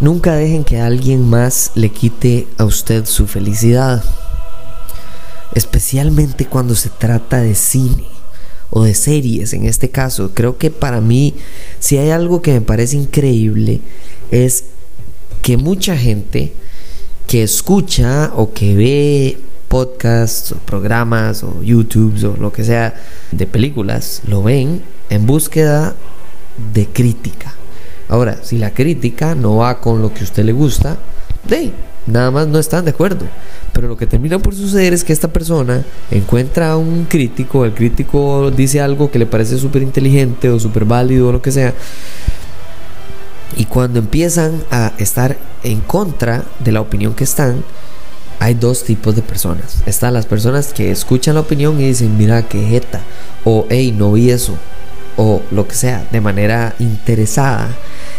Nunca dejen que alguien más le quite a usted su felicidad, especialmente cuando se trata de cine o de series en este caso. Creo que para mí, si hay algo que me parece increíble, es que mucha gente que escucha o que ve podcasts o programas o YouTube o lo que sea de películas, lo ven en búsqueda de crítica Ahora, si la crítica no va con lo que a usted le gusta, de nada más no están de acuerdo. Pero lo que termina por suceder es que esta persona encuentra a un crítico, el crítico dice algo que le parece súper inteligente o súper válido o lo que sea. Y cuando empiezan a estar en contra de la opinión que están, hay dos tipos de personas. Están las personas que escuchan la opinión y dicen, mira, qué jeta. O, hey, no vi eso. O lo que sea, de manera interesada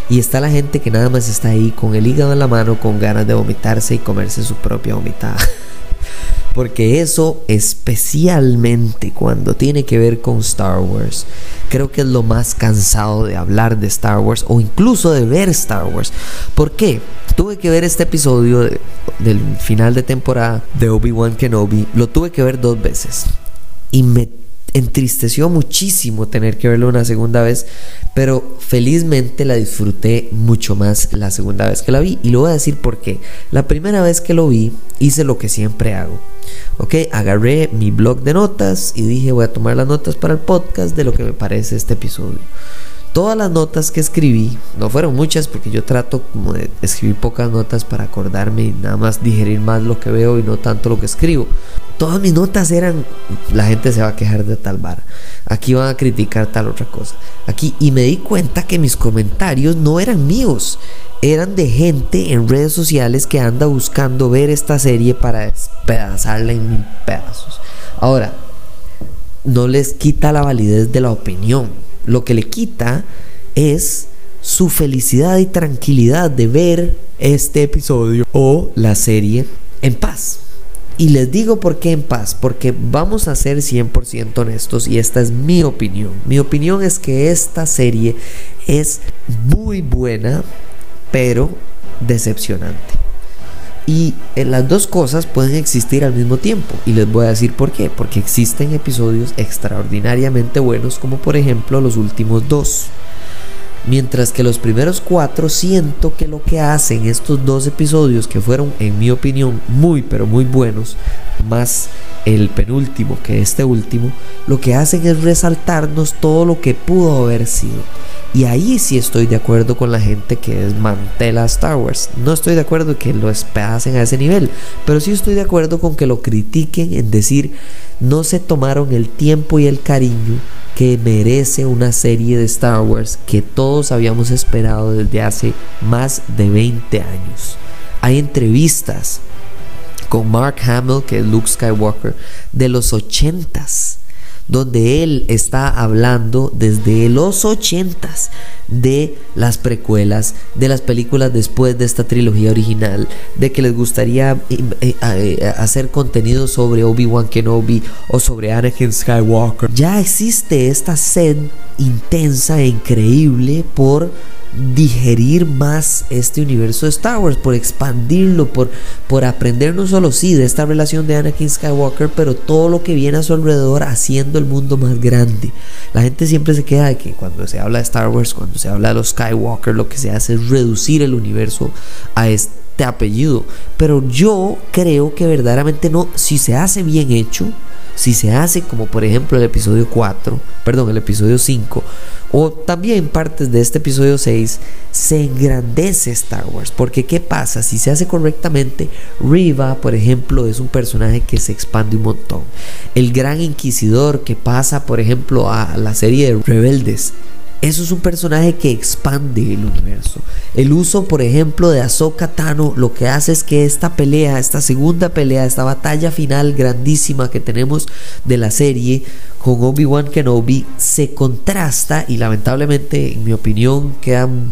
y está la gente que nada más está ahí con el hígado en la mano, con ganas de vomitarse y comerse su propia vomitada. Porque eso especialmente cuando tiene que ver con Star Wars, creo que es lo más cansado de hablar de Star Wars o incluso de ver Star Wars. ¿Por qué? Tuve que ver este episodio del final de temporada de Obi-Wan Kenobi, lo tuve que ver dos veces. Y me entristeció muchísimo tener que verlo una segunda vez, pero felizmente la disfruté mucho más la segunda vez que la vi. Y lo voy a decir porque la primera vez que lo vi hice lo que siempre hago. Ok, agarré mi blog de notas y dije voy a tomar las notas para el podcast de lo que me parece este episodio. Todas las notas que escribí, no fueron muchas porque yo trato como de escribir pocas notas para acordarme y nada más digerir más lo que veo y no tanto lo que escribo. Todas mis notas eran, la gente se va a quejar de tal bar, aquí van a criticar tal otra cosa. Aquí y me di cuenta que mis comentarios no eran míos, eran de gente en redes sociales que anda buscando ver esta serie para despedazarla en pedazos. Ahora, no les quita la validez de la opinión lo que le quita es su felicidad y tranquilidad de ver este episodio o la serie en paz. Y les digo por qué en paz, porque vamos a ser 100% honestos y esta es mi opinión. Mi opinión es que esta serie es muy buena, pero decepcionante. Y eh, las dos cosas pueden existir al mismo tiempo. Y les voy a decir por qué. Porque existen episodios extraordinariamente buenos, como por ejemplo los últimos dos. Mientras que los primeros cuatro siento que lo que hacen estos dos episodios, que fueron en mi opinión muy pero muy buenos, más el penúltimo que este último, lo que hacen es resaltarnos todo lo que pudo haber sido. Y ahí sí estoy de acuerdo con la gente que desmantela Star Wars. No estoy de acuerdo que lo espacen a ese nivel, pero sí estoy de acuerdo con que lo critiquen en decir no se tomaron el tiempo y el cariño que merece una serie de Star Wars que todos habíamos esperado desde hace más de 20 años. Hay entrevistas con Mark Hamill, que es Luke Skywalker, de los 80s donde él está hablando desde los ochentas de las precuelas, de las películas después de esta trilogía original, de que les gustaría eh, eh, eh, hacer contenido sobre Obi-Wan Kenobi o sobre Anakin Skywalker. Ya existe esta sed intensa e increíble por digerir más este universo de Star Wars, por expandirlo, por, por aprender no solo sí de esta relación de Anakin Skywalker, pero todo lo que viene a su alrededor haciendo el mundo más grande. La gente siempre se queda de que cuando se habla de Star Wars, cuando se habla de los Skywalker, lo que se hace es reducir el universo a este apellido. Pero yo creo que verdaderamente no, si se hace bien hecho, si se hace como por ejemplo el episodio 4, perdón, el episodio 5, o también partes de este episodio 6, se engrandece Star Wars. Porque ¿qué pasa? Si se hace correctamente, Riva, por ejemplo, es un personaje que se expande un montón. El gran inquisidor que pasa, por ejemplo, a la serie de Rebeldes, Eso es un personaje que expande el universo. El uso, por ejemplo, de Ahsoka Tano lo que hace es que esta pelea, esta segunda pelea, esta batalla final grandísima que tenemos de la serie con Obi-Wan Kenobi se contrasta y lamentablemente, en mi opinión, queda un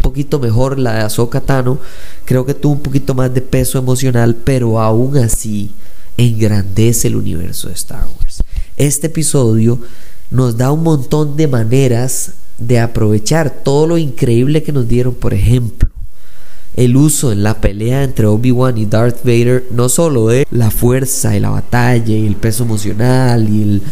poquito mejor la de Ahsoka Tano. Creo que tuvo un poquito más de peso emocional, pero aún así engrandece el universo de Star Wars. Este episodio nos da un montón de maneras de aprovechar todo lo increíble que nos dieron, por ejemplo, el uso en la pelea entre Obi-Wan y Darth Vader, no solo de la fuerza y la batalla y el peso emocional y,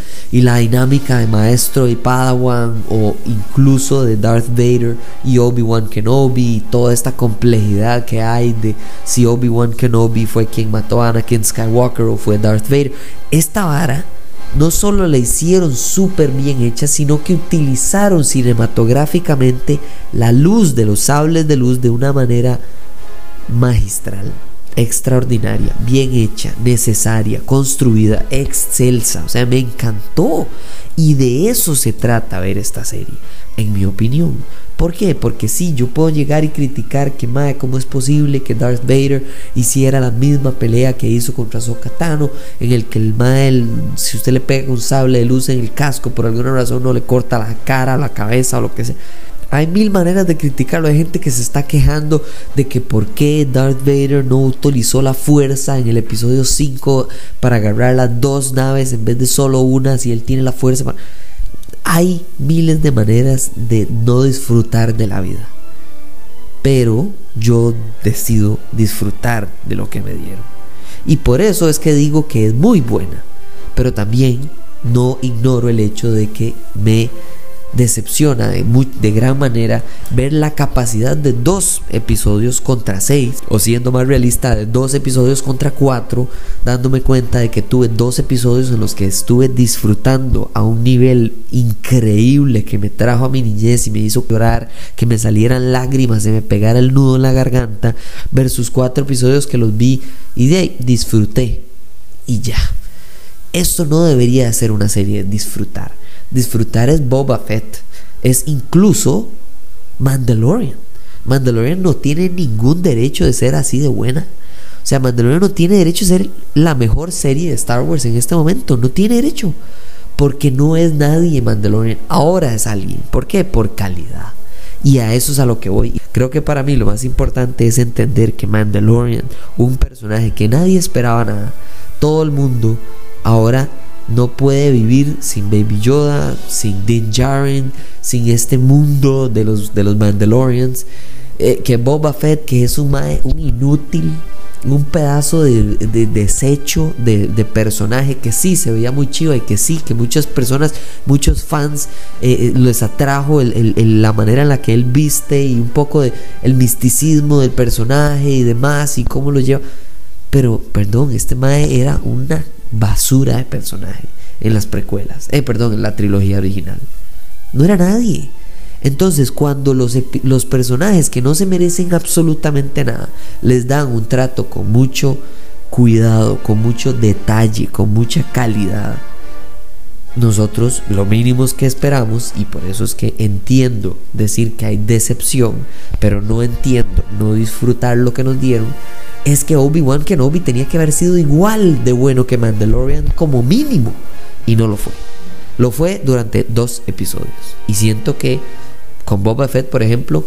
la dinámica de maestro y padawan, o incluso de Darth Vader y Obi-Wan Kenobi, y toda esta complejidad que hay de si Obi-Wan Kenobi fue quien mató a Anakin Skywalker o fue Darth Vader. Esta vara no solo la hicieron súper bien hecha, sino que utilizaron cinematográficamente la luz de los sables de luz de una manera magistral, extraordinaria, bien hecha, necesaria, construida, excelsa. O sea, me encantó. Y de eso se trata ver esta serie, en mi opinión. ¿Por qué? Porque sí, yo puedo llegar y criticar que, madre, ¿cómo es posible que Darth Vader hiciera la misma pelea que hizo contra Sokatano, en el que el si usted le pega un sable de luz en el casco, por alguna razón no le corta la cara, la cabeza o lo que sea? Hay mil maneras de criticarlo. Hay gente que se está quejando de que por qué Darth Vader no utilizó la fuerza en el episodio 5 para agarrar las dos naves en vez de solo una, si él tiene la fuerza para hay miles de maneras de no disfrutar de la vida. Pero yo decido disfrutar de lo que me dieron. Y por eso es que digo que es muy buena. Pero también no ignoro el hecho de que me decepciona de, de gran manera ver la capacidad de dos episodios contra seis, o siendo más realista, de dos episodios contra cuatro, dándome cuenta de que tuve dos episodios en los que estuve disfrutando a un nivel increíble que me trajo a mi niñez y me hizo llorar, que me salieran lágrimas, se me pegara el nudo en la garganta, versus cuatro episodios que los vi y de disfruté y ya. Esto no debería ser una serie de disfrutar disfrutar es Boba Fett, es incluso Mandalorian. Mandalorian no tiene ningún derecho de ser así de buena. O sea, Mandalorian no tiene derecho a ser la mejor serie de Star Wars en este momento. No tiene derecho. Porque no es nadie Mandalorian. Ahora es alguien. ¿Por qué? Por calidad. Y a eso es a lo que voy. Creo que para mí lo más importante es entender que Mandalorian, un personaje que nadie esperaba nada, todo el mundo ahora no puede vivir sin Baby Yoda, sin Din Djarin, sin este mundo de los, de los Mandalorians. Eh, que Boba Fett, que es un, un inútil, un pedazo de, desecho de, personaje que sí se veía muy chido y que sí, que muchas personas, muchos fans eh, eh, les atrajo la manera en la que él viste y un poco de, el misticismo del personaje y demás y cómo lo lleva. Pero, perdón, este Mae era una basura de personaje en las precuelas, eh, perdón, en la trilogía original. No era nadie. Entonces, cuando los, los personajes que no se merecen absolutamente nada les dan un trato con mucho cuidado, con mucho detalle, con mucha calidad, nosotros lo mínimo que esperamos, y por eso es que entiendo decir que hay decepción, pero no entiendo no disfrutar lo que nos dieron, es que Obi-Wan Kenobi tenía que haber sido igual de bueno que Mandalorian como mínimo. Y no lo fue. Lo fue durante dos episodios. Y siento que con Boba Fett, por ejemplo,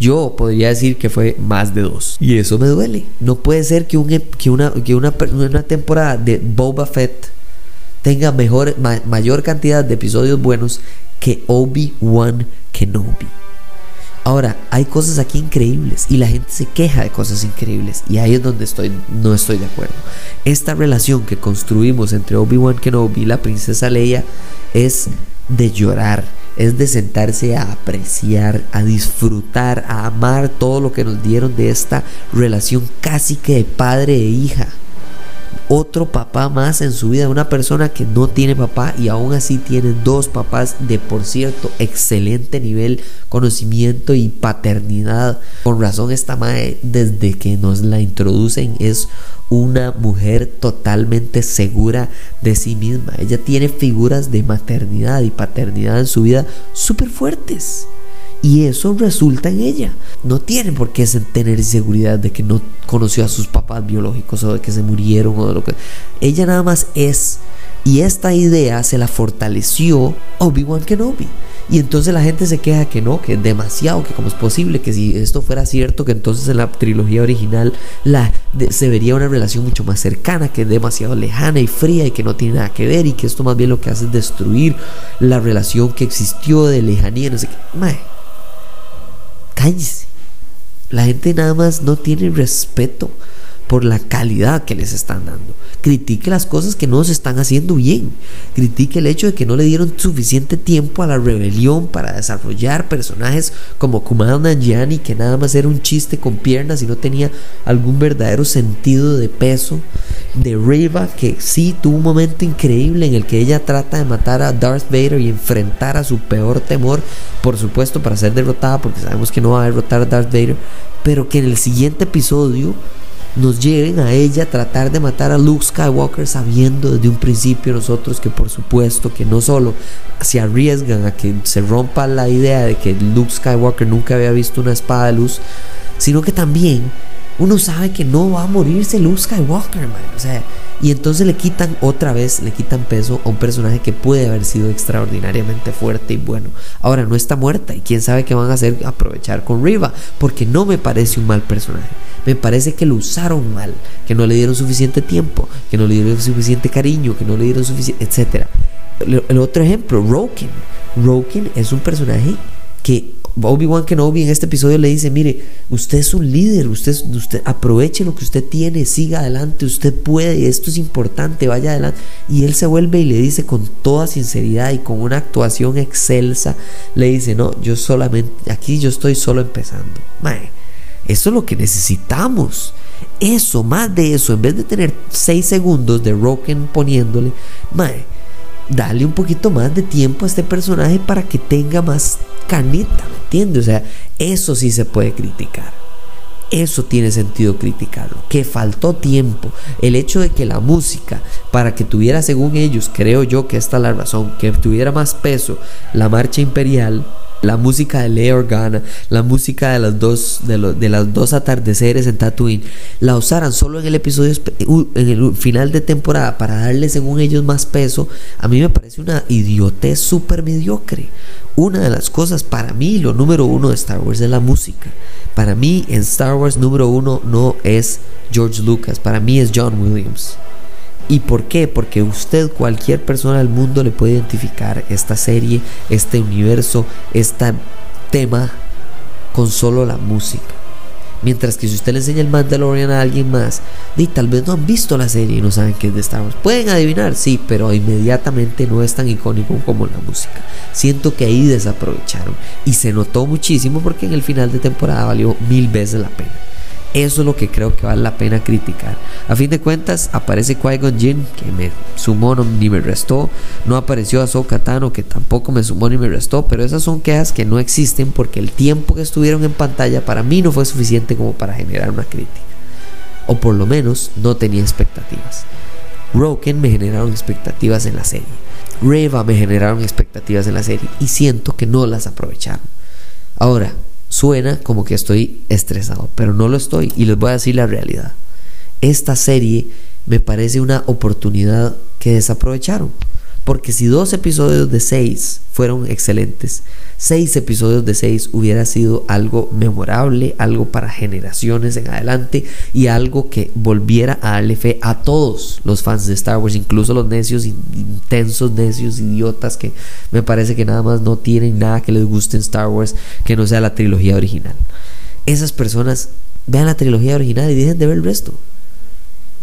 yo podría decir que fue más de dos. Y eso me duele. No puede ser que, una, que una, una temporada de Boba Fett tenga mejor, mayor cantidad de episodios buenos que Obi-Wan Kenobi. Ahora, hay cosas aquí increíbles y la gente se queja de cosas increíbles y ahí es donde estoy, no estoy de acuerdo. Esta relación que construimos entre Obi-Wan Kenobi y la princesa Leia es de llorar, es de sentarse a apreciar, a disfrutar, a amar todo lo que nos dieron de esta relación casi que de padre e hija. Otro papá más en su vida, una persona que no tiene papá y aún así tiene dos papás de, por cierto, excelente nivel, conocimiento y paternidad. Con razón esta madre, desde que nos la introducen, es una mujer totalmente segura de sí misma. Ella tiene figuras de maternidad y paternidad en su vida súper fuertes. Y eso resulta en ella. No tiene por qué tener seguridad de que no conoció a sus papás biológicos o de que se murieron o de lo que... Ella nada más es. Y esta idea se la fortaleció Obi-Wan Kenobi. Y entonces la gente se queja que no, que es demasiado, que cómo es posible, que si esto fuera cierto, que entonces en la trilogía original la, se vería una relación mucho más cercana, que es demasiado lejana y fría y que no tiene nada que ver y que esto más bien lo que hace es destruir la relación que existió de lejanía, no sé qué. La gente nada más no tiene respeto por la calidad que les están dando. Critique las cosas que no se están haciendo bien. Critique el hecho de que no le dieron suficiente tiempo a la rebelión para desarrollar personajes como Kumail Nanjiani, que nada más era un chiste con piernas y no tenía algún verdadero sentido de peso. De Reva, que sí tuvo un momento increíble en el que ella trata de matar a Darth Vader y enfrentar a su peor temor, por supuesto, para ser derrotada, porque sabemos que no va a derrotar a Darth Vader, pero que en el siguiente episodio nos lleven a ella a tratar de matar a Luke Skywalker sabiendo desde un principio nosotros que por supuesto que no solo se arriesgan a que se rompa la idea de que Luke Skywalker nunca había visto una espada de luz, sino que también uno sabe que no va a morirse Luke Skywalker, man. O sea, y entonces le quitan otra vez, le quitan peso a un personaje que puede haber sido extraordinariamente fuerte y bueno. Ahora no está muerta y quién sabe qué van a hacer aprovechar con Riva, porque no me parece un mal personaje. Me parece que lo usaron mal, que no le dieron suficiente tiempo, que no le dieron suficiente cariño, que no le dieron suficiente, etcétera. El otro ejemplo, Roken. Roken es un personaje que Obi-Wan Kenobi en este episodio le dice, mire, usted es un líder, usted, usted aproveche lo que usted tiene, siga adelante, usted puede, esto es importante, vaya adelante. Y él se vuelve y le dice con toda sinceridad y con una actuación excelsa, le dice, no, yo solamente, aquí yo estoy solo empezando. Mae, eso es lo que necesitamos. Eso, más de eso, en vez de tener 6 segundos de Roken poniéndole, mae, dale un poquito más de tiempo a este personaje para que tenga más canita, ¿me entiendes? O sea, eso sí se puede criticar. Eso tiene sentido criticarlo. Que faltó tiempo. El hecho de que la música, para que tuviera, según ellos, creo yo que esta es la razón, que tuviera más peso la marcha imperial, la música de Lea Organa, la música de las dos de, las dos atardeceres en Tatooine, la usaran solo en el episodio en el final de temporada para darle según ellos más peso, a mí me parece una idiotez súper mediocre. Una de las cosas para mí, lo número uno de Star Wars es la música. Para mí en Star Wars número uno no es George Lucas, para mí es John Williams. ¿Y por qué? Porque usted, cualquier persona del mundo le puede identificar esta serie, este universo, este tema con solo la música. Mientras que si usted le enseña el Mandalorian a alguien más, y tal vez no han visto la serie y no saben qué es de Star. Pueden adivinar, sí, pero inmediatamente no es tan icónico como la música. Siento que ahí desaprovecharon y se notó muchísimo porque en el final de temporada valió mil veces la pena. Eso es lo que creo que vale la pena criticar. A fin de cuentas, aparece Qui-Gon Jinn, que me sumó ni me restó. No apareció Ahsoka Tano, que tampoco me sumó ni me restó. Pero esas son quejas que no existen porque el tiempo que estuvieron en pantalla para mí no fue suficiente como para generar una crítica. O por lo menos no tenía expectativas. Roken me generaron expectativas en la serie. Reva me generaron expectativas en la serie y siento que no las aprovecharon. Ahora, Suena como que estoy estresado, pero no lo estoy y les voy a decir la realidad. Esta serie me parece una oportunidad que desaprovecharon. Porque si dos episodios de seis fueron excelentes, seis episodios de seis hubiera sido algo memorable, algo para generaciones en adelante y algo que volviera a darle fe a todos los fans de Star Wars, incluso los necios, intensos necios, idiotas que me parece que nada más no tienen nada que les guste en Star Wars que no sea la trilogía original. Esas personas vean la trilogía original y dejen de ver el resto.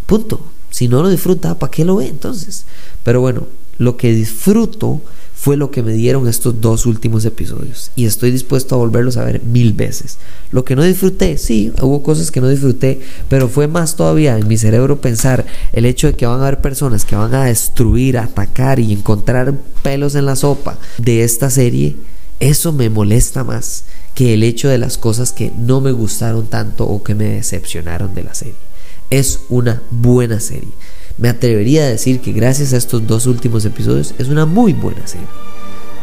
Punto. Si no lo disfruta, ¿para qué lo ve entonces? Pero bueno, lo que disfruto fue lo que me dieron estos dos últimos episodios y estoy dispuesto a volverlos a ver mil veces. Lo que no disfruté, sí, hubo cosas que no disfruté, pero fue más todavía en mi cerebro pensar el hecho de que van a haber personas que van a destruir, atacar y encontrar pelos en la sopa de esta serie. Eso me molesta más que el hecho de las cosas que no me gustaron tanto o que me decepcionaron de la serie. Es una buena serie. Me atrevería a decir que gracias a estos dos últimos episodios es una muy buena serie.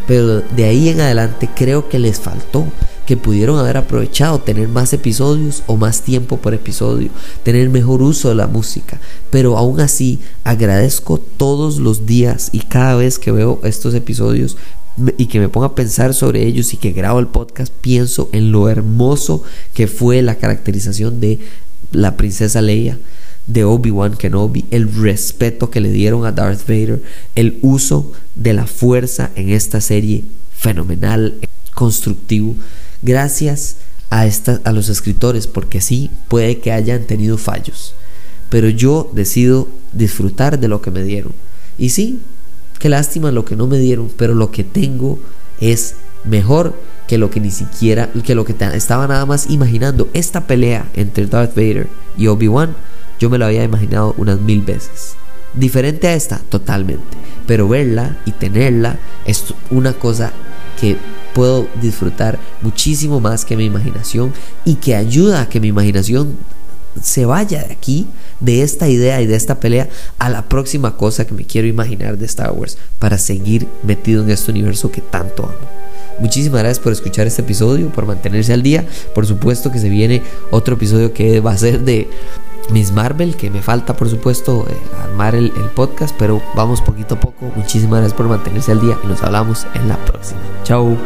Pero de ahí en adelante creo que les faltó, que pudieron haber aprovechado tener más episodios o más tiempo por episodio, tener mejor uso de la música. Pero aún así agradezco todos los días y cada vez que veo estos episodios y que me ponga a pensar sobre ellos y que grabo el podcast, pienso en lo hermoso que fue la caracterización de la princesa Leia de Obi-Wan Kenobi, el respeto que le dieron a Darth Vader, el uso de la fuerza en esta serie fenomenal, constructivo. Gracias a, a los escritores, porque sí, puede que hayan tenido fallos, pero yo decido disfrutar de lo que me dieron. Y sí, qué lástima lo que no me dieron, pero lo que tengo es mejor que lo que ni siquiera, que lo que estaba nada más imaginando. Esta pelea entre Darth Vader y Obi-Wan yo me lo había imaginado unas mil veces. Diferente a esta, totalmente. Pero verla y tenerla es una cosa que puedo disfrutar muchísimo más que mi imaginación y que ayuda a que mi imaginación se vaya de aquí, de esta idea y de esta pelea, a la próxima cosa que me quiero imaginar de Star Wars para seguir metido en este universo que tanto amo. Muchísimas gracias por escuchar este episodio, por mantenerse al día. Por supuesto que se viene otro episodio que va a ser de Miss Marvel, que me falta por supuesto eh, armar el, el podcast, pero vamos poquito a poco. Muchísimas gracias por mantenerse al día y nos hablamos en la próxima. Chao.